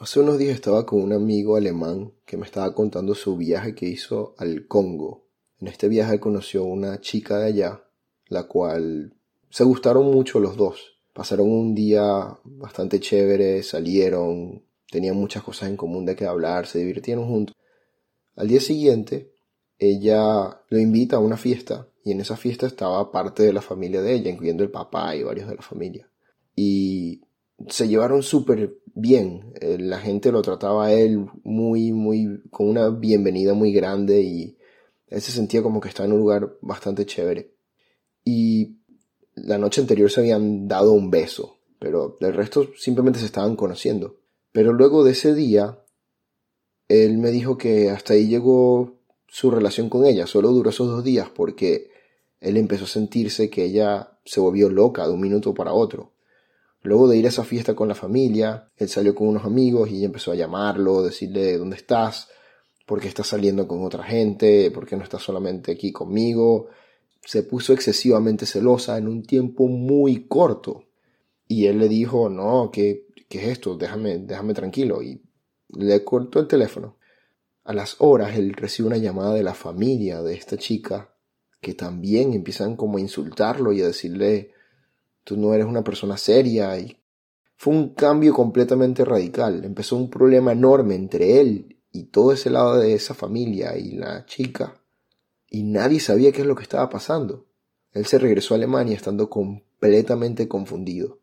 Hace unos días estaba con un amigo alemán que me estaba contando su viaje que hizo al Congo. En este viaje conoció una chica de allá, la cual se gustaron mucho los dos. Pasaron un día bastante chévere, salieron, tenían muchas cosas en común de que hablar, se divirtieron juntos. Al día siguiente, ella lo invita a una fiesta y en esa fiesta estaba parte de la familia de ella, incluyendo el papá y varios de la familia. Y se llevaron súper bien. Eh, la gente lo trataba a él muy, muy, con una bienvenida muy grande y él se sentía como que estaba en un lugar bastante chévere. Y la noche anterior se habían dado un beso, pero el resto simplemente se estaban conociendo. Pero luego de ese día, él me dijo que hasta ahí llegó su relación con ella, solo duró esos dos días porque él empezó a sentirse que ella se volvió loca de un minuto para otro. Luego de ir a esa fiesta con la familia, él salió con unos amigos y empezó a llamarlo, decirle dónde estás, por qué estás saliendo con otra gente, por qué no estás solamente aquí conmigo. Se puso excesivamente celosa en un tiempo muy corto. Y él le dijo, no, ¿qué, qué es esto? Déjame, déjame tranquilo. Y le cortó el teléfono. A las horas él recibe una llamada de la familia de esta chica que también empiezan como a insultarlo y a decirle tú no eres una persona seria y fue un cambio completamente radical. Empezó un problema enorme entre él y todo ese lado de esa familia y la chica y nadie sabía qué es lo que estaba pasando. Él se regresó a Alemania estando completamente confundido.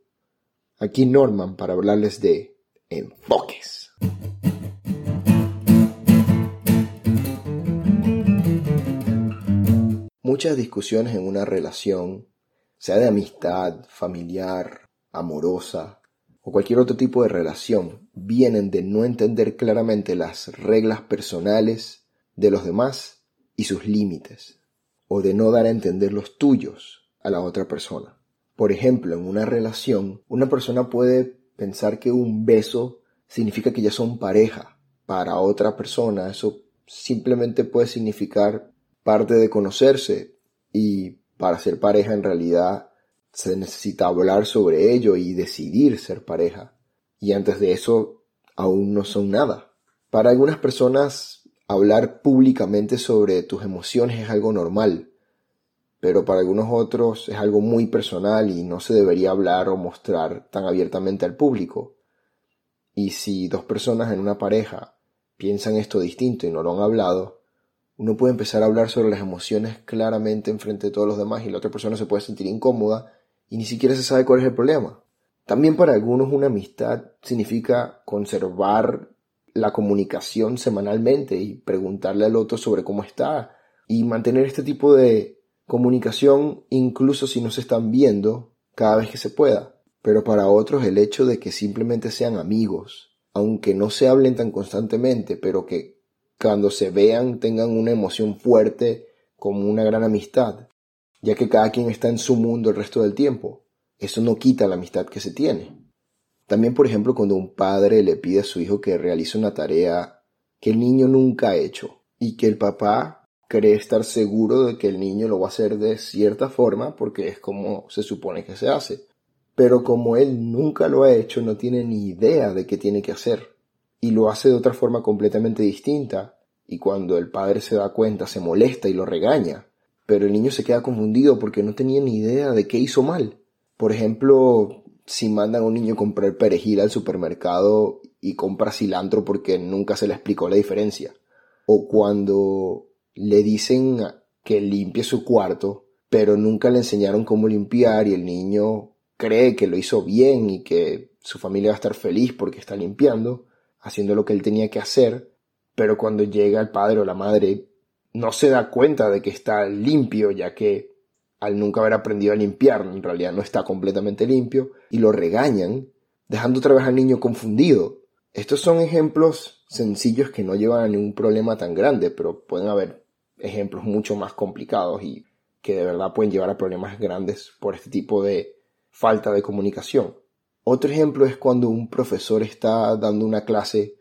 Aquí Norman para hablarles de enfoques. Muchas discusiones en una relación sea de amistad, familiar, amorosa o cualquier otro tipo de relación, vienen de no entender claramente las reglas personales de los demás y sus límites, o de no dar a entender los tuyos a la otra persona. Por ejemplo, en una relación, una persona puede pensar que un beso significa que ya son pareja. Para otra persona eso simplemente puede significar parte de conocerse y para ser pareja en realidad se necesita hablar sobre ello y decidir ser pareja. Y antes de eso aún no son nada. Para algunas personas hablar públicamente sobre tus emociones es algo normal, pero para algunos otros es algo muy personal y no se debería hablar o mostrar tan abiertamente al público. Y si dos personas en una pareja piensan esto distinto y no lo han hablado, uno puede empezar a hablar sobre las emociones claramente en frente de todos los demás y la otra persona se puede sentir incómoda y ni siquiera se sabe cuál es el problema. También para algunos una amistad significa conservar la comunicación semanalmente y preguntarle al otro sobre cómo está y mantener este tipo de comunicación incluso si no se están viendo cada vez que se pueda. Pero para otros el hecho de que simplemente sean amigos, aunque no se hablen tan constantemente, pero que cuando se vean tengan una emoción fuerte como una gran amistad, ya que cada quien está en su mundo el resto del tiempo. Eso no quita la amistad que se tiene. También, por ejemplo, cuando un padre le pide a su hijo que realice una tarea que el niño nunca ha hecho y que el papá cree estar seguro de que el niño lo va a hacer de cierta forma porque es como se supone que se hace. Pero como él nunca lo ha hecho, no tiene ni idea de qué tiene que hacer y lo hace de otra forma completamente distinta, y cuando el padre se da cuenta se molesta y lo regaña, pero el niño se queda confundido porque no tenía ni idea de qué hizo mal. Por ejemplo, si mandan a un niño comprar perejil al supermercado y compra cilantro porque nunca se le explicó la diferencia. O cuando le dicen que limpie su cuarto, pero nunca le enseñaron cómo limpiar y el niño cree que lo hizo bien y que su familia va a estar feliz porque está limpiando, haciendo lo que él tenía que hacer, pero cuando llega el padre o la madre no se da cuenta de que está limpio, ya que al nunca haber aprendido a limpiar, en realidad no está completamente limpio, y lo regañan, dejando otra vez al niño confundido. Estos son ejemplos sencillos que no llevan a ningún problema tan grande, pero pueden haber ejemplos mucho más complicados y que de verdad pueden llevar a problemas grandes por este tipo de falta de comunicación. Otro ejemplo es cuando un profesor está dando una clase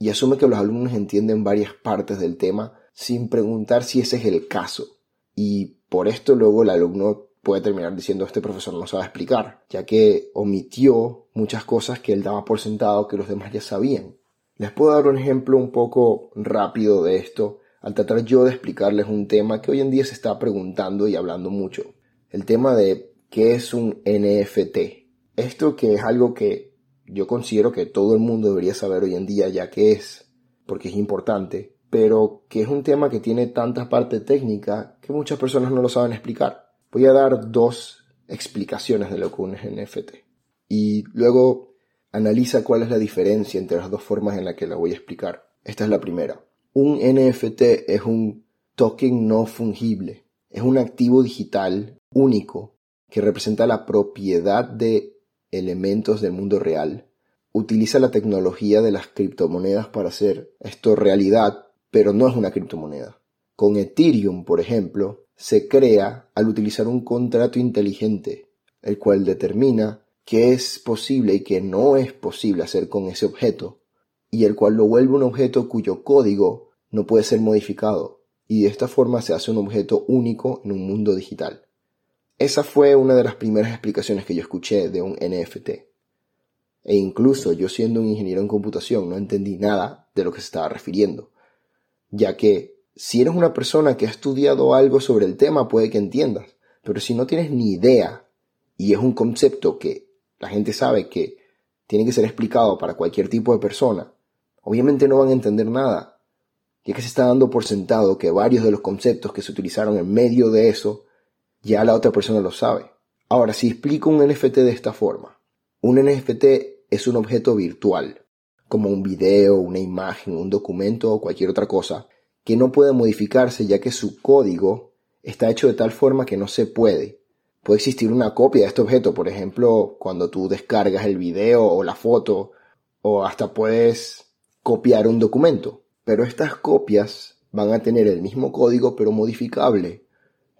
y asume que los alumnos entienden varias partes del tema sin preguntar si ese es el caso. Y por esto luego el alumno puede terminar diciendo este profesor no sabe explicar, ya que omitió muchas cosas que él daba por sentado que los demás ya sabían. Les puedo dar un ejemplo un poco rápido de esto al tratar yo de explicarles un tema que hoy en día se está preguntando y hablando mucho. El tema de qué es un NFT. Esto que es algo que yo considero que todo el mundo debería saber hoy en día ya que es, porque es importante, pero que es un tema que tiene tanta parte técnica que muchas personas no lo saben explicar. Voy a dar dos explicaciones de lo que un NFT. Y luego analiza cuál es la diferencia entre las dos formas en las que la voy a explicar. Esta es la primera. Un NFT es un token no fungible. Es un activo digital único que representa la propiedad de elementos del mundo real. Utiliza la tecnología de las criptomonedas para hacer esto realidad pero no es una criptomoneda. Con Ethereum, por ejemplo, se crea al utilizar un contrato inteligente, el cual determina qué es posible y qué no es posible hacer con ese objeto, y el cual lo vuelve un objeto cuyo código no puede ser modificado, y de esta forma se hace un objeto único en un mundo digital. Esa fue una de las primeras explicaciones que yo escuché de un NFT. E incluso yo siendo un ingeniero en computación no entendí nada de lo que se estaba refiriendo ya que si eres una persona que ha estudiado algo sobre el tema puede que entiendas, pero si no tienes ni idea y es un concepto que la gente sabe que tiene que ser explicado para cualquier tipo de persona, obviamente no van a entender nada, ya que se está dando por sentado que varios de los conceptos que se utilizaron en medio de eso, ya la otra persona lo sabe. Ahora, si explico un NFT de esta forma, un NFT es un objeto virtual, como un video, una imagen, un documento o cualquier otra cosa, que no puede modificarse ya que su código está hecho de tal forma que no se puede. Puede existir una copia de este objeto, por ejemplo, cuando tú descargas el video o la foto, o hasta puedes copiar un documento. Pero estas copias van a tener el mismo código pero modificable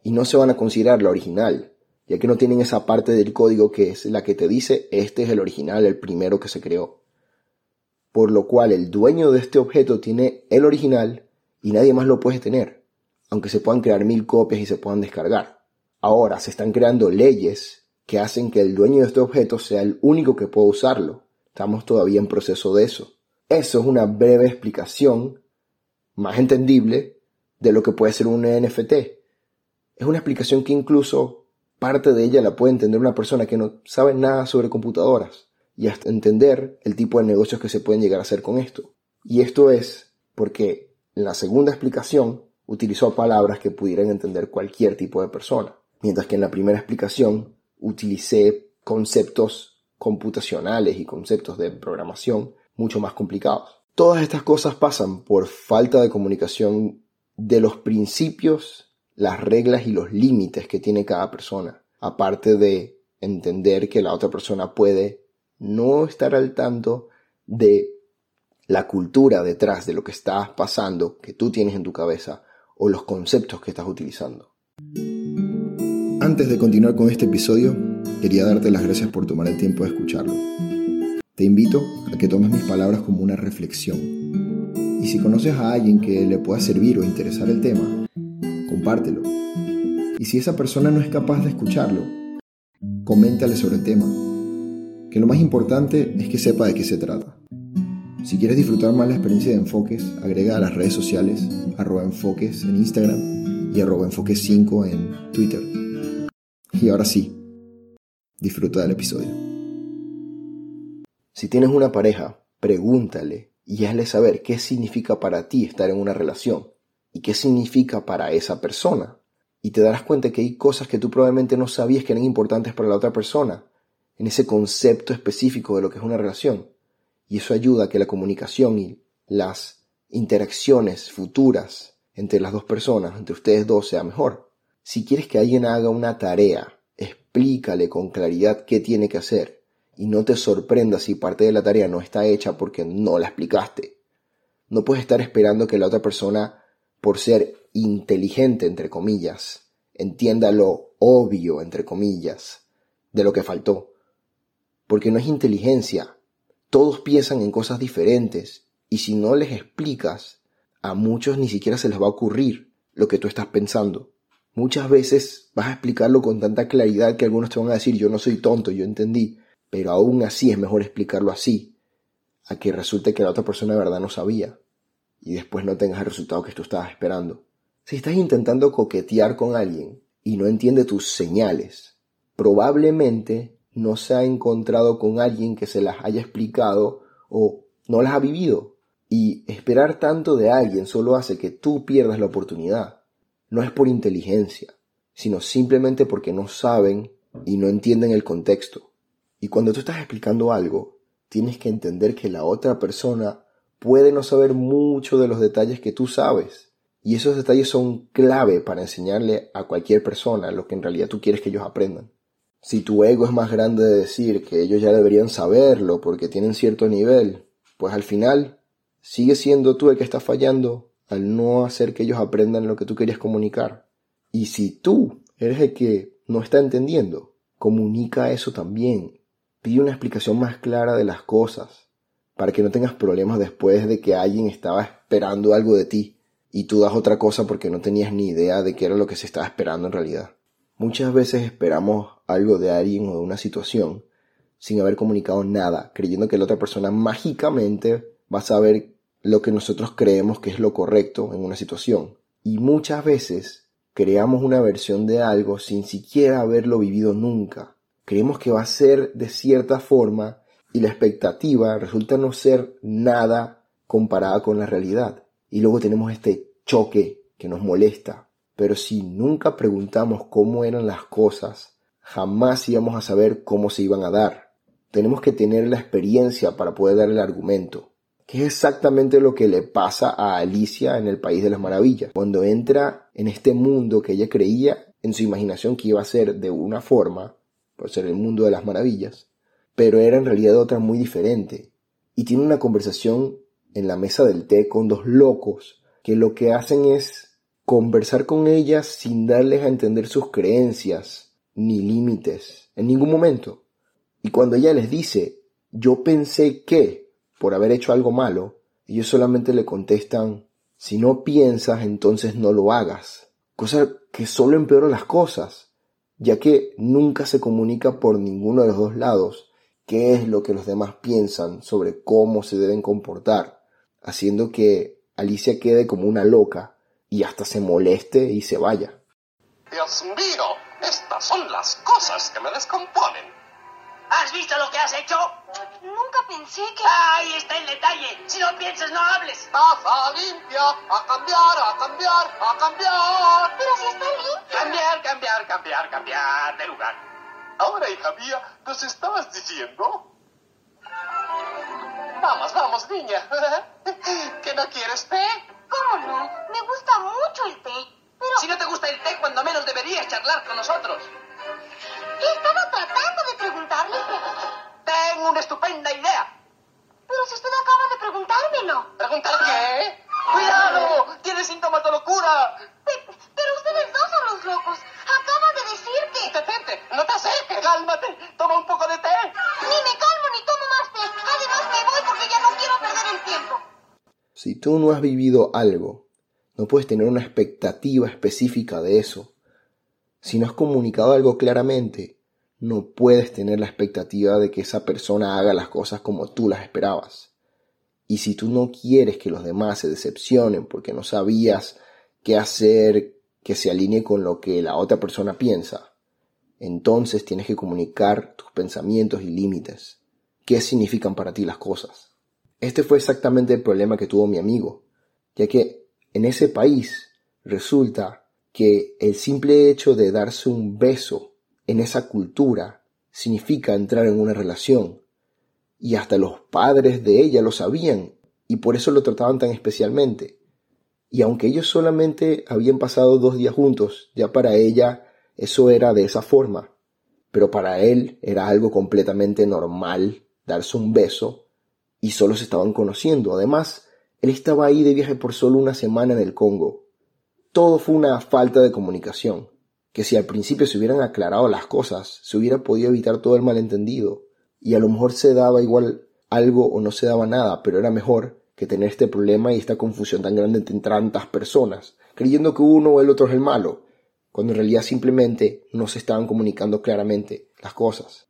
y no se van a considerar la original, ya que no tienen esa parte del código que es la que te dice este es el original, el primero que se creó por lo cual el dueño de este objeto tiene el original y nadie más lo puede tener, aunque se puedan crear mil copias y se puedan descargar. Ahora se están creando leyes que hacen que el dueño de este objeto sea el único que pueda usarlo. Estamos todavía en proceso de eso. Eso es una breve explicación más entendible de lo que puede ser un NFT. Es una explicación que incluso parte de ella la puede entender una persona que no sabe nada sobre computadoras y hasta entender el tipo de negocios que se pueden llegar a hacer con esto. Y esto es porque en la segunda explicación utilizó palabras que pudieran entender cualquier tipo de persona, mientras que en la primera explicación utilicé conceptos computacionales y conceptos de programación mucho más complicados. Todas estas cosas pasan por falta de comunicación de los principios, las reglas y los límites que tiene cada persona, aparte de entender que la otra persona puede no estar al tanto de la cultura detrás de lo que está pasando, que tú tienes en tu cabeza, o los conceptos que estás utilizando. Antes de continuar con este episodio, quería darte las gracias por tomar el tiempo de escucharlo. Te invito a que tomes mis palabras como una reflexión. Y si conoces a alguien que le pueda servir o interesar el tema, compártelo. Y si esa persona no es capaz de escucharlo, coméntale sobre el tema que lo más importante es que sepa de qué se trata. Si quieres disfrutar más la experiencia de enfoques, agrega a las redes sociales arroba enfoques en Instagram y arroba enfoques 5 en Twitter. Y ahora sí, disfruta del episodio. Si tienes una pareja, pregúntale y hazle saber qué significa para ti estar en una relación y qué significa para esa persona. Y te darás cuenta que hay cosas que tú probablemente no sabías que eran importantes para la otra persona en ese concepto específico de lo que es una relación. Y eso ayuda a que la comunicación y las interacciones futuras entre las dos personas, entre ustedes dos, sea mejor. Si quieres que alguien haga una tarea, explícale con claridad qué tiene que hacer y no te sorprendas si parte de la tarea no está hecha porque no la explicaste. No puedes estar esperando que la otra persona, por ser inteligente, entre comillas, entienda lo obvio, entre comillas, de lo que faltó porque no es inteligencia. Todos piensan en cosas diferentes y si no les explicas, a muchos ni siquiera se les va a ocurrir lo que tú estás pensando. Muchas veces vas a explicarlo con tanta claridad que algunos te van a decir yo no soy tonto, yo entendí, pero aún así es mejor explicarlo así, a que resulte que la otra persona de verdad no sabía y después no tengas el resultado que tú estabas esperando. Si estás intentando coquetear con alguien y no entiende tus señales, probablemente no se ha encontrado con alguien que se las haya explicado o no las ha vivido. Y esperar tanto de alguien solo hace que tú pierdas la oportunidad no es por inteligencia, sino simplemente porque no saben y no entienden el contexto. Y cuando tú estás explicando algo, tienes que entender que la otra persona puede no saber mucho de los detalles que tú sabes. Y esos detalles son clave para enseñarle a cualquier persona lo que en realidad tú quieres que ellos aprendan. Si tu ego es más grande de decir que ellos ya deberían saberlo porque tienen cierto nivel, pues al final sigue siendo tú el que está fallando al no hacer que ellos aprendan lo que tú querías comunicar. Y si tú eres el que no está entendiendo, comunica eso también. Pide una explicación más clara de las cosas, para que no tengas problemas después de que alguien estaba esperando algo de ti y tú das otra cosa porque no tenías ni idea de qué era lo que se estaba esperando en realidad. Muchas veces esperamos algo de alguien o de una situación sin haber comunicado nada, creyendo que la otra persona mágicamente va a saber lo que nosotros creemos que es lo correcto en una situación. Y muchas veces creamos una versión de algo sin siquiera haberlo vivido nunca. Creemos que va a ser de cierta forma y la expectativa resulta no ser nada comparada con la realidad. Y luego tenemos este choque que nos molesta. Pero si nunca preguntamos cómo eran las cosas, jamás íbamos a saber cómo se iban a dar. Tenemos que tener la experiencia para poder dar el argumento que es exactamente lo que le pasa a Alicia en el País de las Maravillas, cuando entra en este mundo que ella creía en su imaginación que iba a ser de una forma, por ser el mundo de las maravillas, pero era en realidad otra muy diferente. Y tiene una conversación en la mesa del té con dos locos que lo que hacen es conversar con ellas sin darles a entender sus creencias ni límites en ningún momento. Y cuando ella les dice, yo pensé que, por haber hecho algo malo, ellos solamente le contestan, si no piensas, entonces no lo hagas. Cosa que solo empeora las cosas, ya que nunca se comunica por ninguno de los dos lados qué es lo que los demás piensan sobre cómo se deben comportar, haciendo que Alicia quede como una loca y hasta se moleste y se vaya. Dios mío, estas son las cosas que me descomponen. ¿Has visto lo que has hecho? Nunca pensé que... Ahí está el detalle. Si no piensas, no hables. Taza limpia. A cambiar, a cambiar, a cambiar. Pero si está limpia. Cambiar, cambiar, cambiar, cambiar de lugar. Ahora, hija mía, ¿nos estabas diciendo? Vamos, vamos, niña. ¿Que no quieres té? ¿Cómo no? Me gusta mucho el té. Pero... Si no te gusta el té, cuando menos deberías charlar con nosotros. Estaba tratando de preguntarle. Tengo una estupenda idea. Pero si usted acaba de preguntármelo. ¿Preguntar qué? ¡Cuidado! ¡Tiene síntomas de locura! pero ustedes dos son los locos. Acaba de decir que... ¡Detente! ¡No te acerques! ¡Cálmate! ¡Toma un poco de té! Ni me calmo ni tomo más té. Además me voy porque ya no quiero perder el tiempo. Si tú no has vivido algo, no puedes tener una expectativa específica de eso. Si no has comunicado algo claramente, no puedes tener la expectativa de que esa persona haga las cosas como tú las esperabas. Y si tú no quieres que los demás se decepcionen porque no sabías qué hacer que se alinee con lo que la otra persona piensa, entonces tienes que comunicar tus pensamientos y límites. ¿Qué significan para ti las cosas? Este fue exactamente el problema que tuvo mi amigo, ya que en ese país resulta que el simple hecho de darse un beso en esa cultura significa entrar en una relación. Y hasta los padres de ella lo sabían y por eso lo trataban tan especialmente. Y aunque ellos solamente habían pasado dos días juntos, ya para ella eso era de esa forma. Pero para él era algo completamente normal darse un beso y solo se estaban conociendo. Además, él estaba ahí de viaje por solo una semana en el Congo todo fue una falta de comunicación, que si al principio se hubieran aclarado las cosas, se hubiera podido evitar todo el malentendido, y a lo mejor se daba igual algo o no se daba nada, pero era mejor que tener este problema y esta confusión tan grande entre tantas personas, creyendo que uno o el otro es el malo, cuando en realidad simplemente no se estaban comunicando claramente las cosas.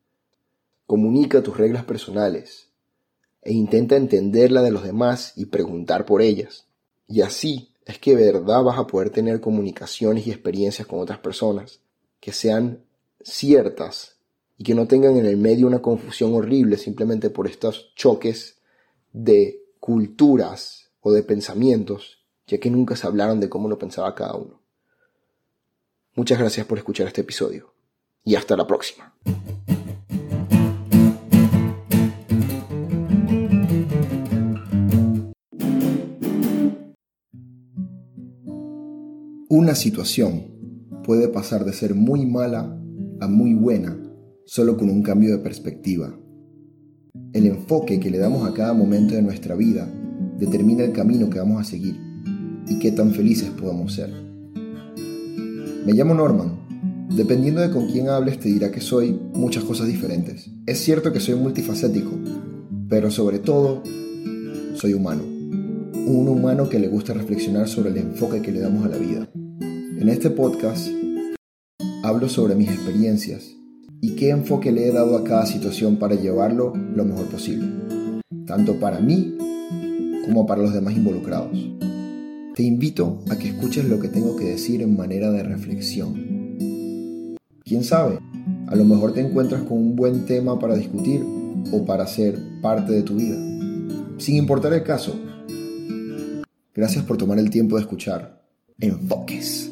Comunica tus reglas personales e intenta entender la de los demás y preguntar por ellas. Y así es que verdad vas a poder tener comunicaciones y experiencias con otras personas que sean ciertas y que no tengan en el medio una confusión horrible simplemente por estos choques de culturas o de pensamientos, ya que nunca se hablaron de cómo lo pensaba cada uno. Muchas gracias por escuchar este episodio y hasta la próxima. Una situación puede pasar de ser muy mala a muy buena solo con un cambio de perspectiva. El enfoque que le damos a cada momento de nuestra vida determina el camino que vamos a seguir y qué tan felices podamos ser. Me llamo Norman. Dependiendo de con quién hables te dirá que soy muchas cosas diferentes. Es cierto que soy multifacético, pero sobre todo soy humano. Un humano que le gusta reflexionar sobre el enfoque que le damos a la vida. En este podcast hablo sobre mis experiencias y qué enfoque le he dado a cada situación para llevarlo lo mejor posible, tanto para mí como para los demás involucrados. Te invito a que escuches lo que tengo que decir en manera de reflexión. ¿Quién sabe? A lo mejor te encuentras con un buen tema para discutir o para ser parte de tu vida. Sin importar el caso. Gracias por tomar el tiempo de escuchar. Enfoques.